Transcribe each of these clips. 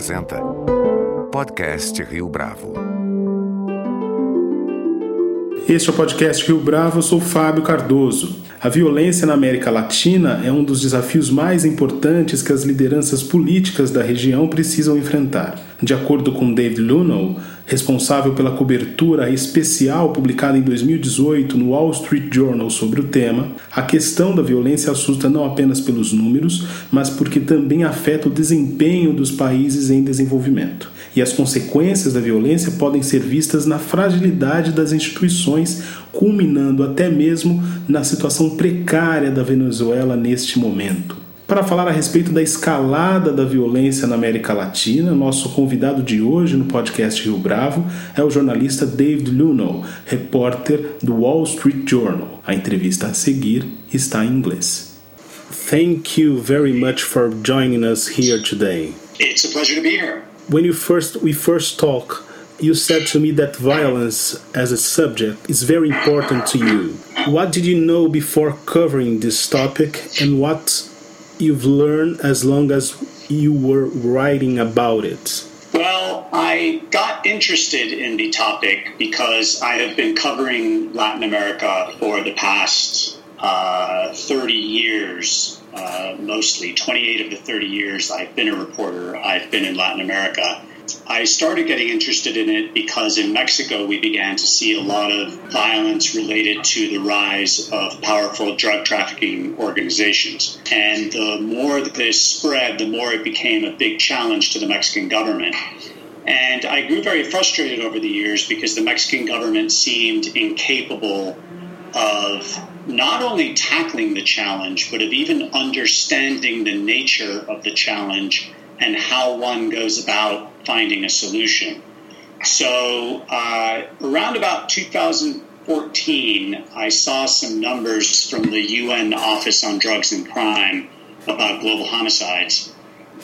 apresenta Podcast Rio Bravo. Este é o podcast Rio Bravo, eu sou Fábio Cardoso. A violência na América Latina é um dos desafios mais importantes que as lideranças políticas da região precisam enfrentar. De acordo com David Lunow, responsável pela cobertura especial publicada em 2018 no Wall Street Journal sobre o tema, a questão da violência assusta não apenas pelos números, mas porque também afeta o desempenho dos países em desenvolvimento. E as consequências da violência podem ser vistas na fragilidade das instituições, culminando até mesmo na situação precária da Venezuela neste momento. Para falar a respeito da escalada da violência na América Latina, nosso convidado de hoje no podcast Rio Bravo é o jornalista David Lunow, repórter do Wall Street Journal. A entrevista a seguir está em inglês. Thank you very much for joining us here today. It's a pleasure to be here. When you first we first talk, you said to me that violence as a subject is very important to you. What did you know before covering this topic and what you've learned as long as you were writing about it? Well, I got interested in the topic because I have been covering Latin America for the past uh, 30 years, uh, mostly 28 of the 30 years I've been a reporter, I've been in Latin America. I started getting interested in it because in Mexico we began to see a lot of violence related to the rise of powerful drug trafficking organizations. And the more that this spread, the more it became a big challenge to the Mexican government. And I grew very frustrated over the years because the Mexican government seemed incapable of not only tackling the challenge, but of even understanding the nature of the challenge and how one goes about finding a solution. So, uh, around about 2014, I saw some numbers from the UN Office on Drugs and Crime about global homicides.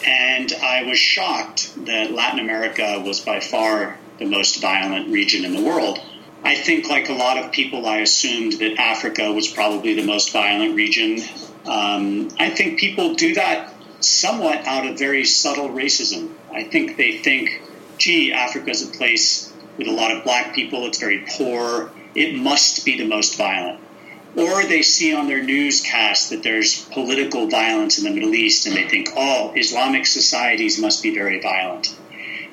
And I was shocked that Latin America was by far the most violent region in the world. I think, like a lot of people, I assumed that Africa was probably the most violent region. Um, I think people do that somewhat out of very subtle racism. I think they think, gee, Africa is a place with a lot of black people, it's very poor, it must be the most violent. Or they see on their newscast that there's political violence in the Middle East and they hmm. think, oh, Islamic societies must be very violent.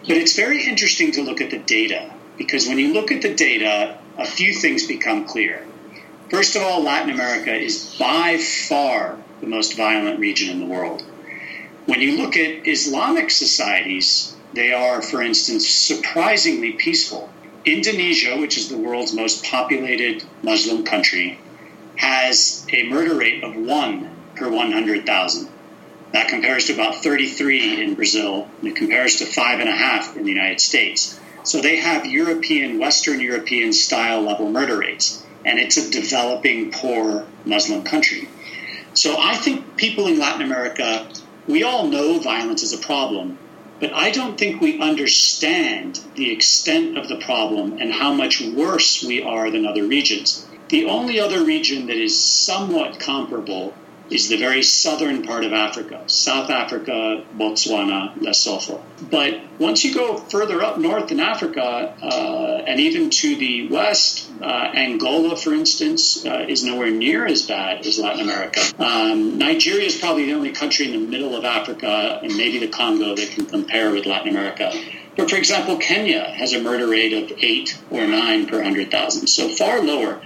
But it's very interesting to look at the data because when you look at the data, a few things become clear. First of all, Latin America is by far the most violent region in the world. When you look at Islamic societies, they are, for instance, surprisingly peaceful. Indonesia, which is the world's most populated Muslim country, has a murder rate of one per 100,000. That compares to about 33 in Brazil, and it compares to five and a half in the United States. So they have European, Western European style level murder rates, and it's a developing, poor Muslim country. So I think people in Latin America we all know violence is a problem, but I don't think we understand the extent of the problem and how much worse we are than other regions. The only other region that is somewhat comparable is the very southern part of Africa, South Africa, Botswana, Lesotho. But once you go further up north in Africa, uh, and even to the west, uh, Angola, for instance, uh, is nowhere near as bad as Latin America. Um, Nigeria is probably the only country in the middle of Africa, and maybe the Congo, that can compare with Latin America. But for example, Kenya has a murder rate of eight or nine per 100,000, so far lower.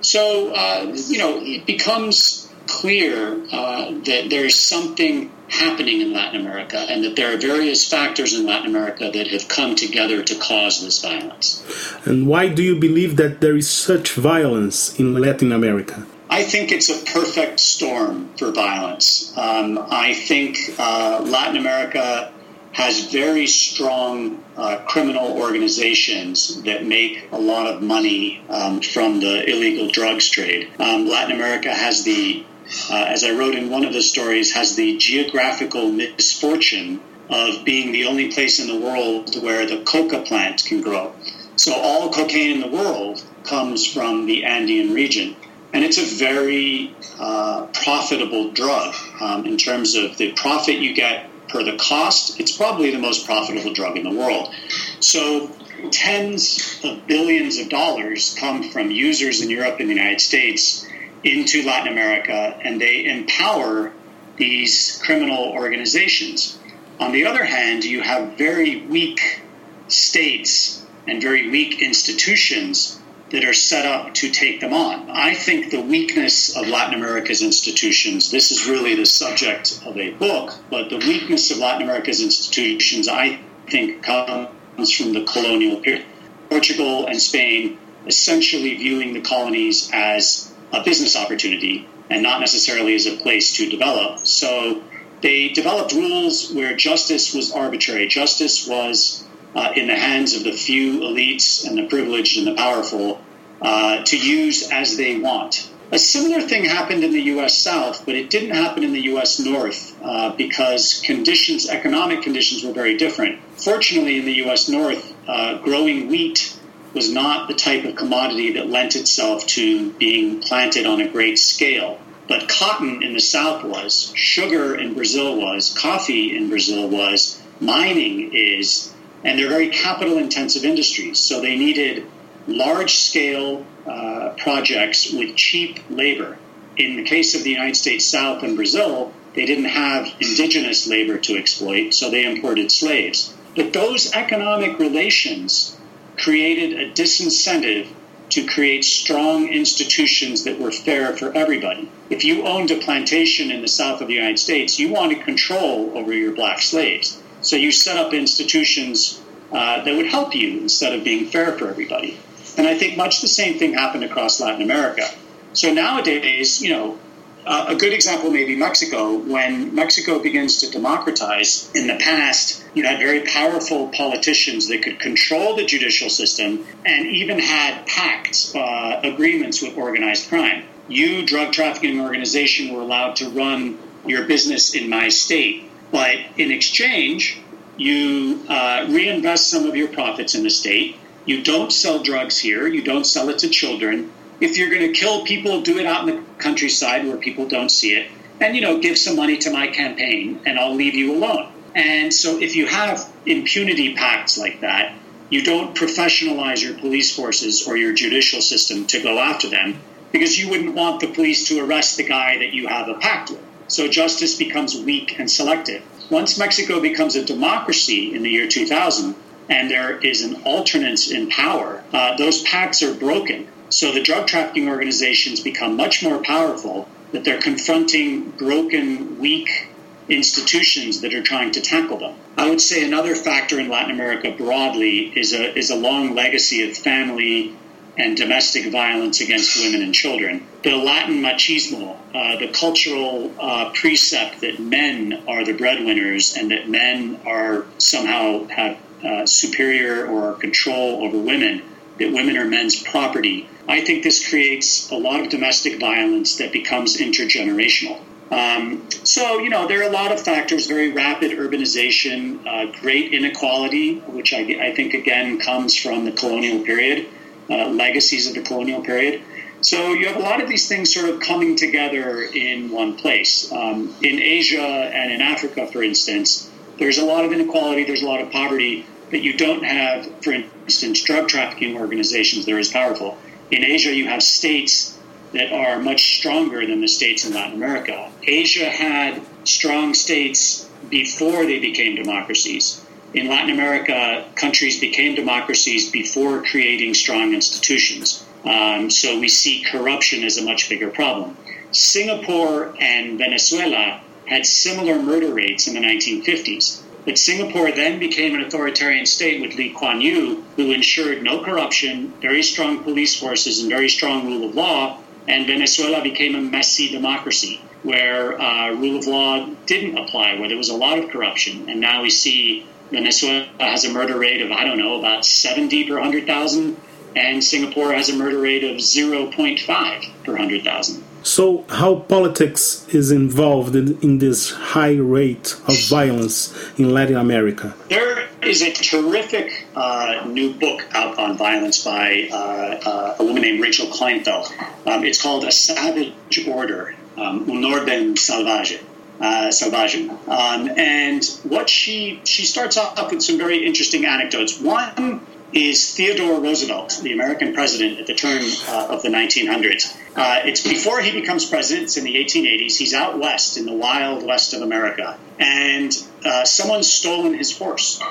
So, uh, you know, it becomes clear uh, that there's something happening in Latin America and that there are various factors in Latin America that have come together to cause this violence. And why do you believe that there is such violence in Latin America? I think it's a perfect storm for violence. Um, I think uh, Latin America has very strong uh, criminal organizations that make a lot of money um, from the illegal drugs trade. Um, Latin America has the uh, as I wrote in one of the stories, has the geographical misfortune of being the only place in the world where the coca plant can grow. So all cocaine in the world comes from the Andean region. And it's a very uh, profitable drug um, in terms of the profit you get per the cost, it's probably the most profitable drug in the world. So tens of billions of dollars come from users in Europe and the United States into Latin America, and they empower these criminal organizations. On the other hand, you have very weak states and very weak institutions that are set up to take them on. I think the weakness of Latin America's institutions, this is really the subject of a book, but the weakness of Latin America's institutions, I think, comes from the colonial period. Portugal and Spain essentially viewing the colonies as a business opportunity and not necessarily as a place to develop. So they developed rules where justice was arbitrary. Justice was uh, in the hands of the few elites and the privileged and the powerful uh, to use as they want. A similar thing happened in the U.S. South, but it didn't happen in the U.S. North uh, because conditions, economic conditions, were very different. Fortunately, in the U.S. North, uh, growing wheat was not the type of commodity that lent itself to being planted on a great scale. But cotton in the South was, sugar in Brazil was, coffee in Brazil was, mining is, and they're very capital intensive industries. So they needed large scale uh, projects with cheap labor. In the case of the United States South and Brazil, they didn't have indigenous labor to exploit, so they imported slaves. But those economic relations created a disincentive to create strong institutions that were fair for everybody. If you owned a plantation in the south of the United States, you wanted control over your black slaves. So you set up institutions uh, that would help you instead of being fair for everybody. And I think much the same thing happened across Latin America. So nowadays, you know, uh, a good example may be Mexico. When Mexico begins to democratize, in the past, you had very powerful politicians that could control the judicial system and even had pacts, uh, agreements with organized crime. You, drug trafficking organization, were allowed to run your business in my state, but in exchange, you uh, reinvest some of your profits in the state. You don't sell drugs here. You don't sell it to children if you're going to kill people, do it out in the countryside where people don't see it, and you know, give some money to my campaign, and I'll leave you alone. And so, if you have impunity pacts like that, you don't professionalize your police forces or your judicial system to go after them because you wouldn't want the police to arrest the guy that you have a pact with. So justice becomes weak and selective. Once Mexico becomes a democracy in the year 2000 and there is an alternance in power, uh, those pacts are broken. So the drug trafficking organizations become much more powerful that they're confronting broken, weak institutions that are trying to tackle them. I would say another factor in Latin America broadly is a is a long legacy of family and domestic violence against women and children. The Latin machismo, uh, the cultural uh, precept that men are the breadwinners and that men are somehow have uh, superior or control over women, that women are men's property. I think this creates a lot of domestic violence that becomes intergenerational. Um, so, you know, there are a lot of factors very rapid urbanization, uh, great inequality, which I, I, think again comes from the colonial period, uh, legacies of the colonial period. So, you have a lot of these things sort of coming together in one place. Um, in Asia and in Africa, for instance, there's a lot of inequality, there's a lot of poverty, but you don't have, for instance, drug trafficking organizations that are as powerful. In Asia, you have states that are much stronger than the states in Latin America. Asia had strong states before they became democracies. In Latin America, countries became democracies before creating strong institutions. Um, so we see corruption as a much bigger problem. Singapore and Venezuela had similar murder rates in the 1950s. But Singapore then became an authoritarian state with Lee Kuan Yew, who ensured no corruption, very strong police forces, and very strong rule of law. And Venezuela became a messy democracy where uh, rule of law didn't apply, where there was a lot of corruption. And now we see Venezuela has a murder rate of, I don't know, about 70 per 100,000, and Singapore has a murder rate of 0.5 per 100,000. So, how politics is involved in, in, this high rate of violence in Latin America? There is a terrific uh, new book out on violence by uh, uh, a woman named Rachel Kleinfeld. Um, it's called A Savage Order, um, Un Orden Salvaje. Uh, Salvaje. Um, and what she she starts off with some very interesting anecdotes. One is Theodore Roosevelt, the American president at the turn uh, of the 1900s. Uh, it's before he becomes president, it's in the 1880s. He's out west in the wild west of America, and uh, someone's stolen his horse.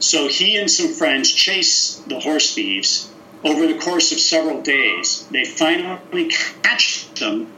So he and some friends chase the horse thieves over the course of several days. They finally catch them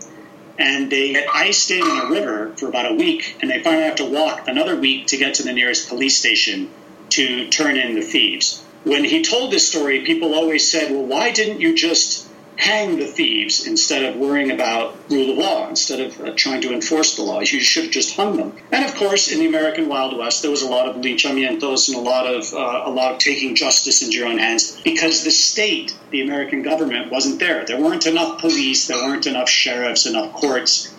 and they iced in in a river for about a week, and they finally have to walk another week to get to the nearest police station to turn in the thieves. When he told this story, people always said, well, why didn't you just hang the thieves instead of worrying about rule of law, instead of uh, trying to enforce the laws? You should have just hung them. And of course, in the American Wild West, there was a lot of linchamientos and a lot of uh, a lot of taking justice into your own hands because the state, the American government, wasn't there. There weren't enough police, there weren't enough sheriffs, enough courts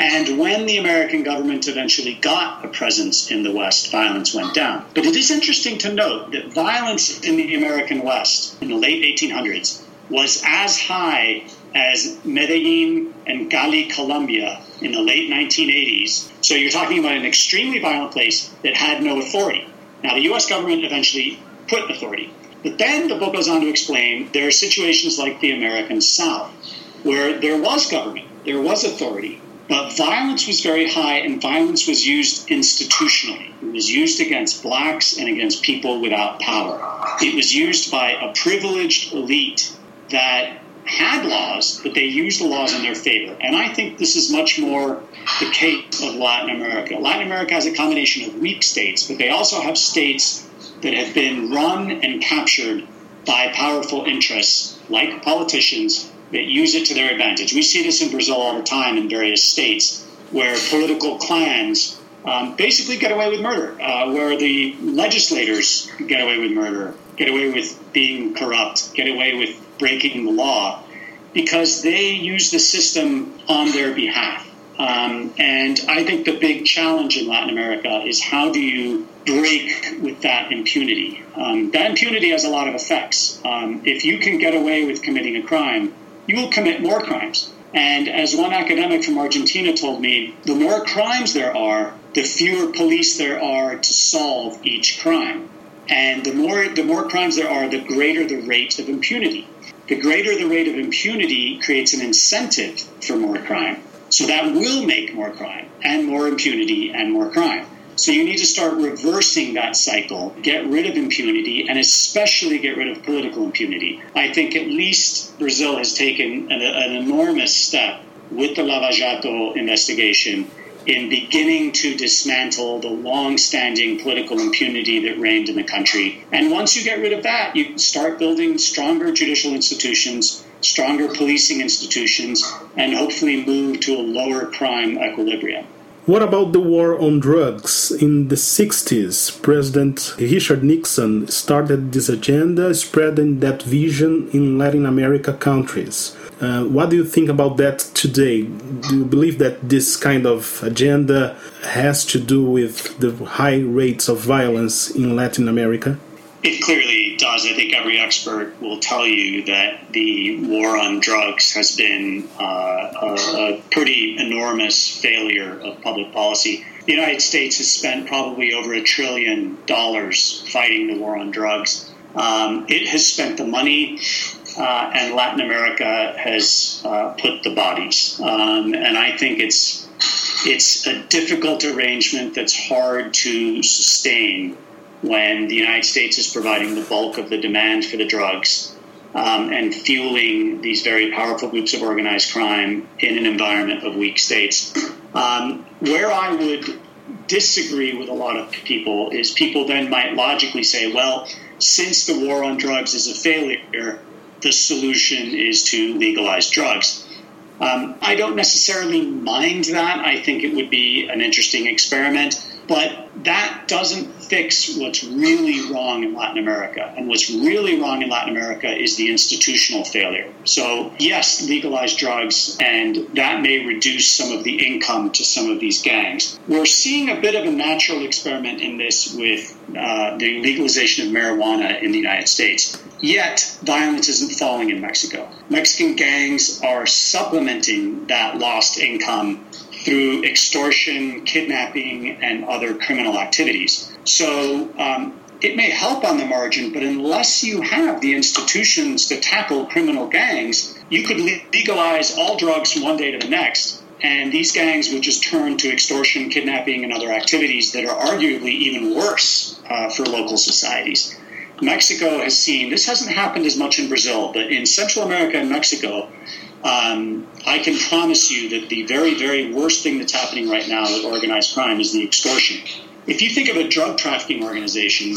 and when the American government eventually got a presence in the West, violence went down. But it is interesting to note that violence in the American West in the late 1800s was as high as Medellin and Cali, Colombia in the late 1980s. So you're talking about an extremely violent place that had no authority. Now, the U.S. government eventually put authority. But then the book goes on to explain there are situations like the American South where there was government, there was authority, but violence was very high, and violence was used institutionally. It was used against blacks and against people without power. It was used by a privileged elite that had laws, but they used the laws in their favor. And I think this is much more the case of Latin America. Latin America has a combination of weak states, but they also have states that have been run and captured by powerful interests like politicians that use it to their advantage. We see this in Brazil all the time in various states where political clans um, basically get away with murder, uh, where the legislators get away with murder, get away with being corrupt, get away with breaking the law, because they use the system on their behalf. Um, and I think the big challenge in Latin America is how do you break with that impunity? Um, that impunity has a lot of effects. Um, if you can get away with committing a crime, you will commit more crimes. And as one academic from Argentina told me, the more crimes there are, the fewer police there are to solve each crime. And the more the more crimes there are, the greater the rate of impunity. The greater the rate of impunity creates an incentive for more crime. So that will make more crime and more impunity and more crime. So you need to start reversing that cycle, get rid of impunity, and especially get rid of political impunity. I think at least Brazil has taken an, an enormous step with the Lava Jato investigation in beginning to dismantle the long-standing political impunity that reigned in the country. And once you get rid of that, you start building stronger judicial institutions, stronger policing institutions, and hopefully move to a lower crime equilibrium. What about the war on drugs? In the 60s, President Richard Nixon started this agenda, spreading that vision in Latin America countries. Uh, what do you think about that today? Do you believe that this kind of agenda has to do with the high rates of violence in Latin America? It clearly does. I think every expert will tell you that the war on drugs has been uh, a, a, pretty enormous failure of public policy. The United States has spent probably over a trillion dollars fighting the war on drugs. Um, it has spent the money, uh, and Latin America has uh, put the bodies. Um, and I think it's it's a difficult arrangement that's hard to sustain when the United States is providing the bulk of the demand for the drugs um, and fueling these very powerful groups of organized crime in an environment of weak states. Um, where I would disagree with a lot of people is people then might logically say, well, since the war on drugs is a failure, the solution is to legalize drugs. Um, I don't necessarily mind that. I think it would be an interesting experiment. But that doesn't fix what's really wrong in Latin America. And what's really wrong in Latin America is the institutional failure. So, yes, legalize drugs, and that may reduce some of the income to some of these gangs. We're seeing a bit of a natural experiment in this with uh, the legalization of marijuana in the United States. Yet, violence isn't falling in Mexico. Mexican gangs are supplementing that lost income through extortion, kidnapping, and other criminal activities. So um, it may help on the margin, but unless you have the institutions to tackle criminal gangs, you could legalize all drugs from one day to the next. And these gangs would just turn to extortion, kidnapping, and other activities that are arguably even worse uh, for local societies. Mexico has seen this hasn't happened as much in Brazil, but in Central America and Mexico, um, I can promise you that the very, very worst thing that's happening right now with organized crime is the extortion. If you think of a drug trafficking organization,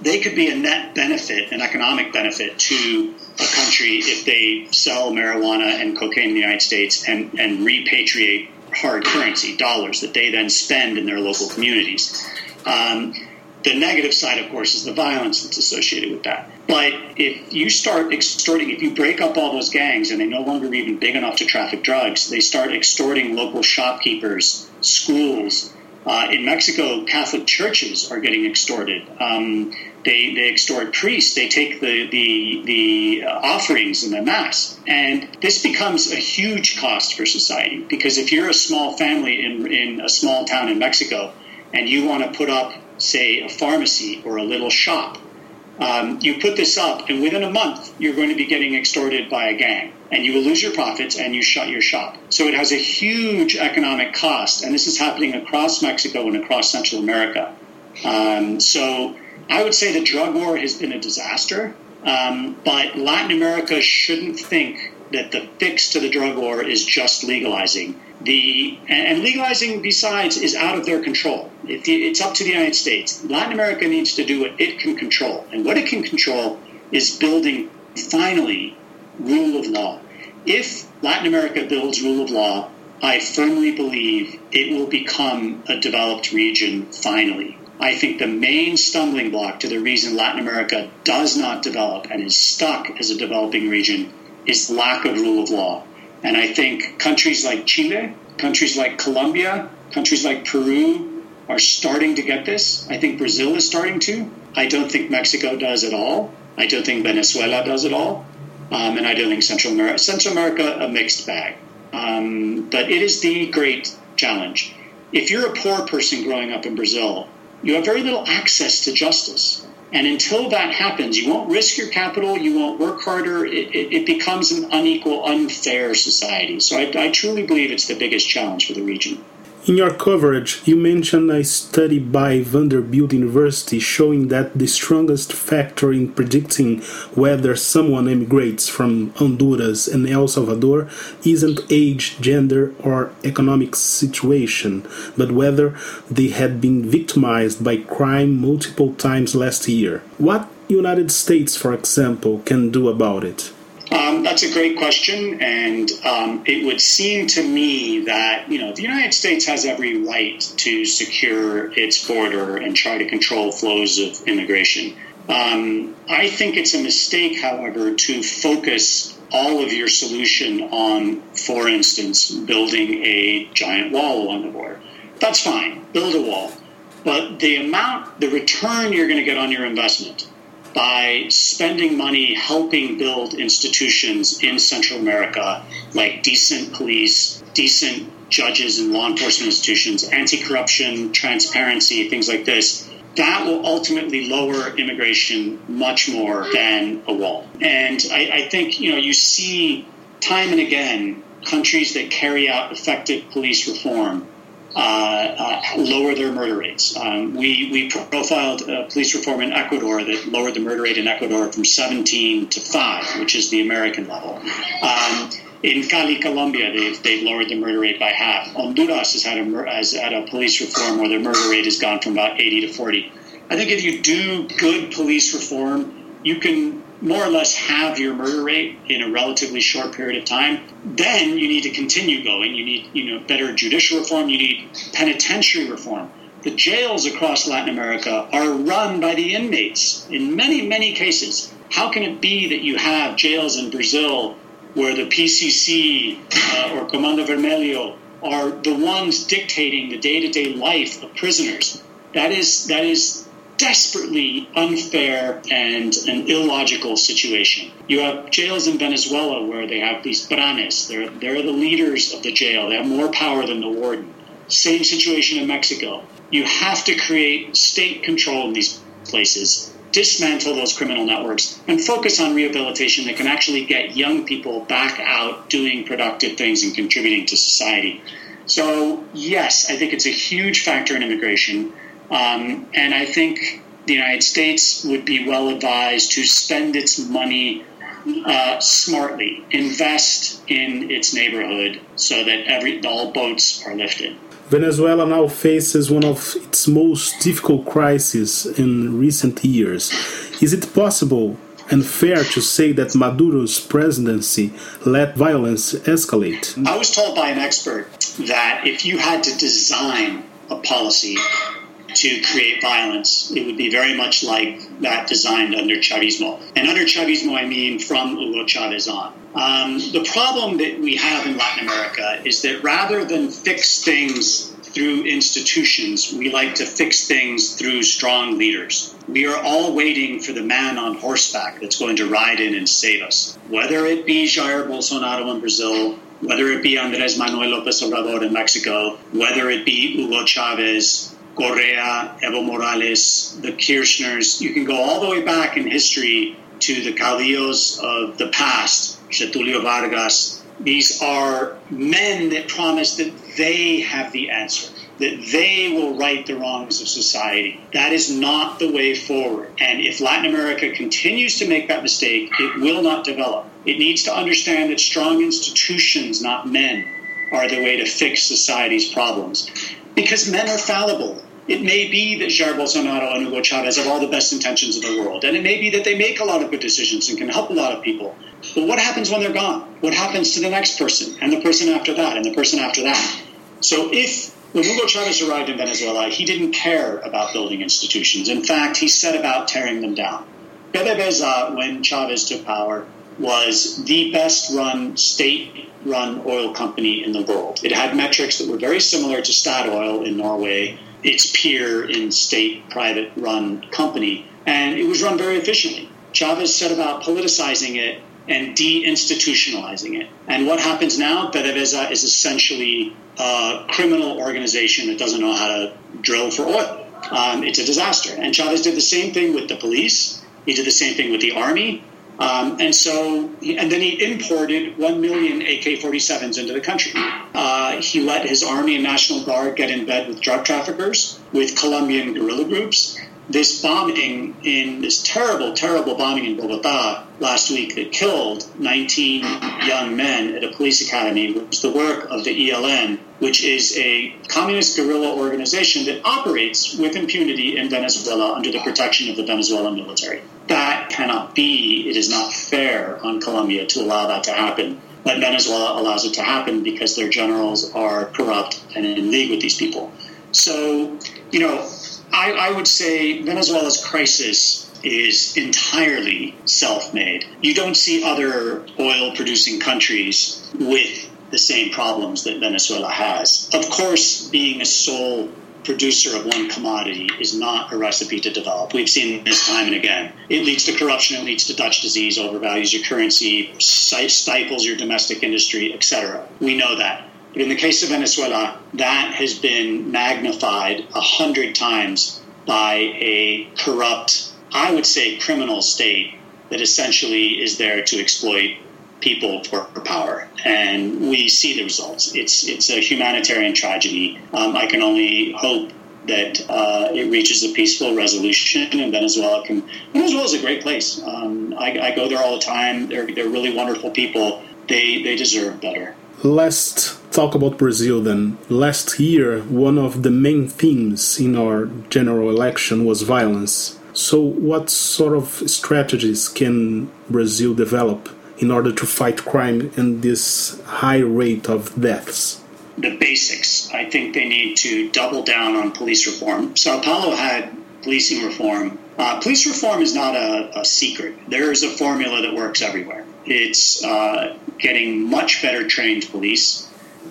they could be a net benefit, an economic benefit to a country if they sell marijuana and cocaine in the United States and, and repatriate hard currency, dollars, that they then spend in their local communities. Um, the negative side, of course, is the violence that's associated with that. But if you start extorting, if you break up all those gangs and they no longer even big enough to traffic drugs, they start extorting local shopkeepers, schools. Uh, in Mexico, Catholic churches are getting extorted. Um, they, they extort priests. They take the the, the offerings in the mass, and this becomes a huge cost for society. Because if you're a small family in in a small town in Mexico, and you want to put up say, a pharmacy or a little shop. Um, you put this up, and within a month, you're going to be getting extorted by a gang, and you will lose your profits and you shut your shop. So it has a huge economic cost, and this is happening across Mexico and across Central America. Um, so I would say the drug war has been a disaster, um, but Latin America shouldn't think that the fix to the drug war is just legalizing the and legalizing besides is out of their control. it's up to the United States. Latin America needs to do what it can control, and what it can control is building finally rule of law. If Latin America builds rule of law, I firmly believe it will become a developed region finally. I think the main stumbling block to the reason Latin America does not develop and is stuck as a developing region is lack of rule of law. And I think countries like Chile, countries like Colombia, countries like Peru are starting to get this. I think Brazil is starting to. I don't think Mexico does at all. I don't think Venezuela does at all. Um, and I don't think Central America, Central America, a mixed bag. Um, but it is the great challenge. If you're a poor person growing up in Brazil, you have very little access to justice. And until that happens, you won't risk your capital, you won't work harder. It, it, it becomes an unequal, unfair society. So I, I truly believe it's the biggest challenge for the region. In your coverage, you mentioned a study by Vanderbilt University showing that the strongest factor in predicting whether someone emigrates from Honduras and El Salvador isn't age, gender, or economic situation, but whether they had been victimized by crime multiple times last year. What United States, for example, can do about it? Um, that's a great question, and um, it would seem to me that you know the United States has every right to secure its border and try to control flows of immigration. Um, I think it's a mistake, however, to focus all of your solution on, for instance, building a giant wall along the border. That's fine, build a wall, but the amount, the return you're going to get on your investment by spending money helping build institutions in Central America like decent police, decent judges and law enforcement institutions, anti corruption, transparency, things like this. That will ultimately lower immigration much more than a wall. And I, I think, you know, you see time and again countries that carry out effective police reform lower their murder rates. Um, we, we profiled uh, police reform in Ecuador that lowered the murder rate in Ecuador from 17 to 5, which is the American level. Um, in Cali, Colombia, they've, they've lowered the murder rate by half. Honduras has had, a, has had a police reform where the murder rate has gone from about 80 to 40. I think if you do good police reform, you can more or less have your murder rate in a relatively short period of time, then you need to continue going. You need, you know, better judicial reform. You need penitentiary reform. The jails across Latin America are run by the inmates in many, many cases. How can it be that you have jails in Brazil where the PCC uh, or Comando Vermelho are the ones dictating the day-to-day life of prisoners? That is that is desperately unfair and an illogical situation. You have jails in Venezuela where they have these pranes, They're, they're the leaders of the jail. They have more power than the warden. Same situation in Mexico. You have to create state control in these places, dismantle those criminal networks, and focus on rehabilitation that can actually get young people back out doing productive things and contributing to society. So, yes, I think it's a huge factor in immigration. Um, and I think the United States would be well advised to spend its money uh, smartly, invest in its neighborhood so that every all boats are lifted. Venezuela now faces one of its most difficult crises in recent years. Is it possible and fair to say that Maduro's presidency let violence escalate? I was told by an expert that if you had to design a policy to create violence, it would be very much like that designed under Chavismo. And under Chavismo, I mean from Hugo Chavez on. Um, the problem that we have in Latin America is that rather than fix things through institutions, we like to fix things through strong leaders. We are all waiting for the man on horseback that's going to ride in and save us. Whether it be Jair Bolsonaro in Brazil, whether it be Andres Manuel Lopez Obrador in Mexico, whether it be Hugo Chavez, Correa, Evo Morales, the Kirchners, you can go all the way back in history to the caudillos of the past, Getulio Vargas. These are men that promise that they have the answer, that they will right the wrongs of society. That is not the way forward. And if Latin America continues to make that mistake, it will not develop. It needs to understand that strong institutions, not men, are the way to fix society's problems. Because men are fallible. It may be that Jair Bolsonaro and Hugo Chavez have all the best intentions in the world, and it may be that they make a lot of good decisions and can help a lot of people. But what happens when they're gone? What happens to the next person, and the person after that, and the person after that? So if when Hugo Chavez arrived in Venezuela, he didn't care about building institutions. In fact, he set about tearing them down. PDVSA, when Chavez took power, was the best run state run oil company in the world. It had metrics that were very similar to Statoil in Norway, its peer in state private run company, and it was run very efficiently. Chavez set about politicizing it and deinstitutionalizing it. And what happens now? PDVSA is essentially a criminal organization that doesn't know how to drill for oil. Um, it's a disaster. And Chavez did the same thing with the police. He did the same thing with the army. Um, and so, and then he imported 1 million AK 47s into the country. Uh, he let his army and National Guard get in bed with drug traffickers, with Colombian guerrilla groups. This bombing in this terrible, terrible bombing in Bogota last week that killed 19 young men at a police academy was the work of the ELN, which is a communist guerrilla organization that operates with impunity in Venezuela under the protection of the Venezuelan military that cannot be. It is not fair on Colombia to allow that to happen. But Venezuela allows it to happen because their generals are corrupt and in league with these people. So, you know, I, I would say Venezuela's crisis is entirely self made. You don't see other oil producing countries with the same problems that Venezuela has. Of course, being a sole producer of one commodity is not a recipe to develop. We've seen this time and again. It leads to corruption, it leads to Dutch disease, overvalues your currency, stifles your domestic industry, etc. We know that. But in the case of Venezuela, that has been magnified a hundred times by a corrupt, I would say criminal state that essentially is there to exploit people for power, and we see the results. It's it's a humanitarian tragedy. Um, I can only hope that uh, it reaches a peaceful resolution, and Venezuela can. Venezuela is a great place. Um, I, I, go there all the time. They're they're really wonderful people. They they deserve better. Let's talk about Brazil then. Last year, one of the main themes in our general election was violence. So, what sort of strategies can Brazil develop in order to fight crime and this high rate of deaths? The basics. I think they need to double down on police reform. Sao Paulo had policing reform. Uh, police reform is not a, a, secret. There is a formula that works everywhere. It's uh, getting much better trained police,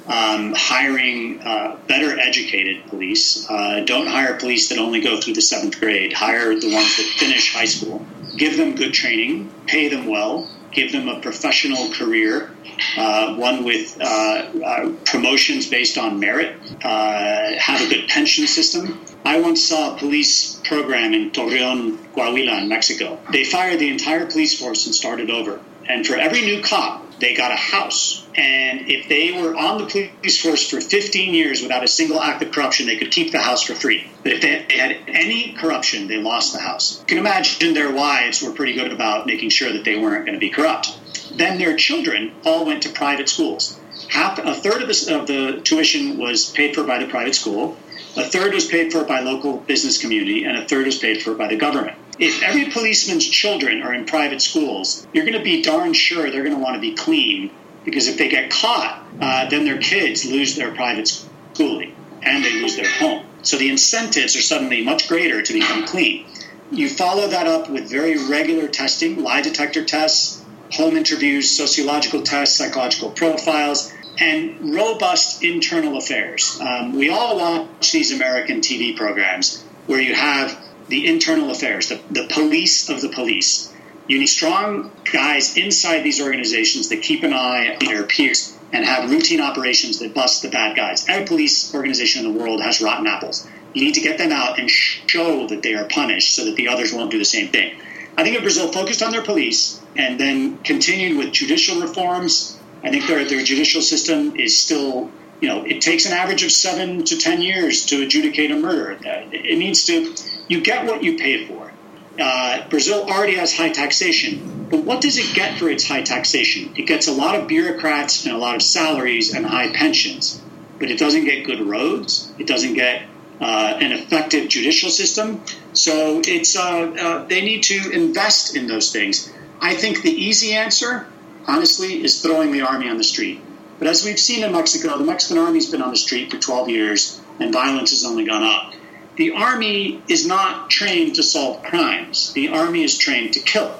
um, hiring uh, better educated police. Uh, don't hire police that only go through the seventh grade. Hire the ones that finish high school. Give them good training, pay them well, give them a professional career, uh, one with uh, uh, promotions based on merit, uh, have a good pension system. I once saw a police program in Torreon, Coahuila, in Mexico. They fired the entire police force and started over. And for every new cop, they got a house. And if they were on the police force for 15 years without a single act of corruption, they could keep the house for free. But if they had any corruption, they lost the house. You can imagine their wives were pretty good about making sure that they weren't going to be corrupt. Then their children all went to private schools. Half, a third of the, of the tuition was paid for by the private school, a third was paid for by local business community, and a third was paid for by the government if every policeman's children are in private schools, you're going to be darn sure they're going to want to be clean because if they get caught, uh, then their kids lose their private schooling and they lose their home. So the incentives are suddenly much greater to become clean. You follow that up with very regular testing, lie detector tests, home interviews, sociological tests, psychological profiles, and robust internal affairs. Um, we all watch these American TV programs where you have the internal affairs, the, the police of the police. You need strong guys inside these organizations that keep an eye on their peers and have routine operations that bust the bad guys. Every police organization in the world has rotten apples. You need to get them out and show that they are punished so that the others won't do the same thing. I think if Brazil focused on their police and then continued with judicial reforms, I think their, their judicial system is still you know, it takes an average of seven to ten years to adjudicate a murder. It needs to, you get what you pay for. Uh, Brazil already has high taxation, but what does it get for its high taxation? It gets a lot of bureaucrats and a lot of salaries and high pensions, but it doesn't get good roads. It doesn't get uh, an effective judicial system. So it's uh, uh they need to invest in those things. I think the easy answer, honestly, is throwing the army on the street. But as we've seen in Mexico, the Mexican army's been on the street for 12 years and violence has only gone up. The army is not trained to solve crimes, the army is trained to kill.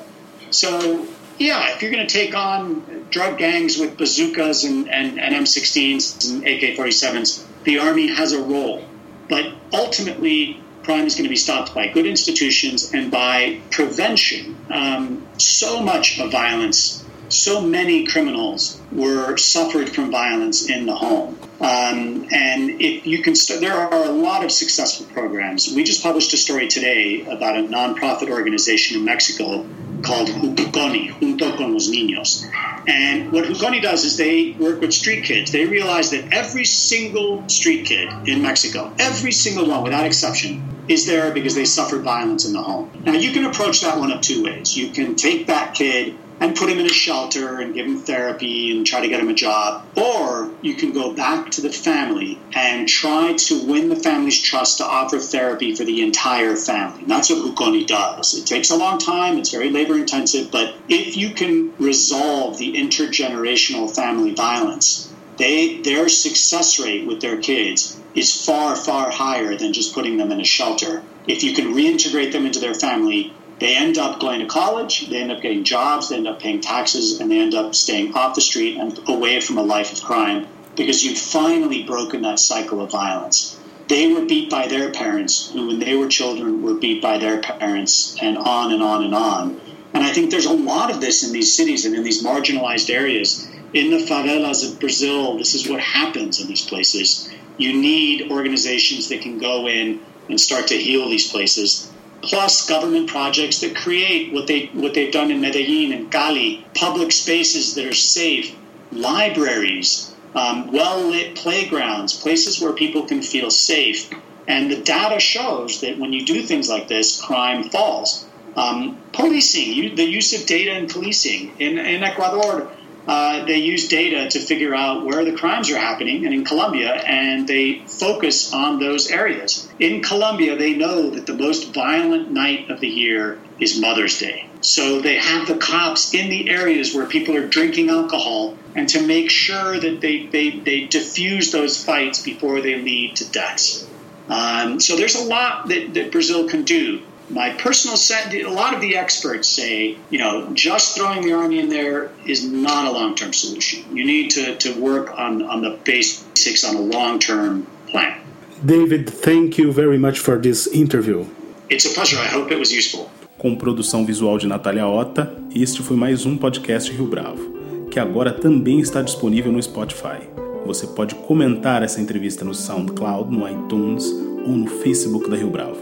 So, yeah, if you're going to take on drug gangs with bazookas and, and, and M16s and AK 47s, the army has a role. But ultimately, crime is going to be stopped by good institutions and by prevention. Um, so much of violence so many criminals were suffered from violence in the home. Um, and if you can, st- there are a lot of successful programs. We just published a story today about a nonprofit organization in Mexico called Juconi, Junto con los Niños. And what Juconi does is they work with street kids. They realize that every single street kid in Mexico, every single one without exception, is there because they suffered violence in the home. Now, you can approach that one of two ways. You can take that kid and put him in a shelter and give him therapy and try to get him a job. Or you can go back to the family and try to win the family's trust to offer therapy for the entire family. And that's what Juconi does. It takes a long time, it's very labor intensive, but if you can resolve the intergenerational family violence, they their success rate with their kids is far, far higher than just putting them in a shelter. If you can reintegrate them into their family, they end up going to college, they end up getting jobs, they end up paying taxes, and they end up staying off the street and away from a life of crime because you've finally broken that cycle of violence. They were beat by their parents, who, when they were children, were beat by their parents, and on and on and on. And I think there's a lot of this in these cities and in these marginalized areas. In the favelas of Brazil, this is what happens in these places. You need organizations that can go in and start to heal these places plus government projects that create what they what they've done in Medellin and Cali, public spaces that are safe, libraries, um, well lit playgrounds, places where people can feel safe. And the data shows that when you do things like this, crime falls. Um, policing, you, the use of data in policing in, in Ecuador uh, they use data to figure out where the crimes are happening and in Colombia, and they focus on those areas. In Colombia, they know that the most violent night of the year is Mother's Day. So they have the cops in the areas where people are drinking alcohol and to make sure that they, they, they diffuse those fights before they lead to deaths. Um, so there's a lot that, that Brazil can do my personal set, a lot of the experts say, you know, just throwing the army in there is not a long term solution. You need to, to work on, on the basics on a long term plan. David, thank you very much for this interview. It's a pleasure. I hope it was useful. Com produção visual de Natália Ota, este foi mais um podcast Rio Bravo, que agora também está disponível no Spotify. Você pode comentar essa entrevista no SoundCloud, no iTunes ou no Facebook da Rio Bravo.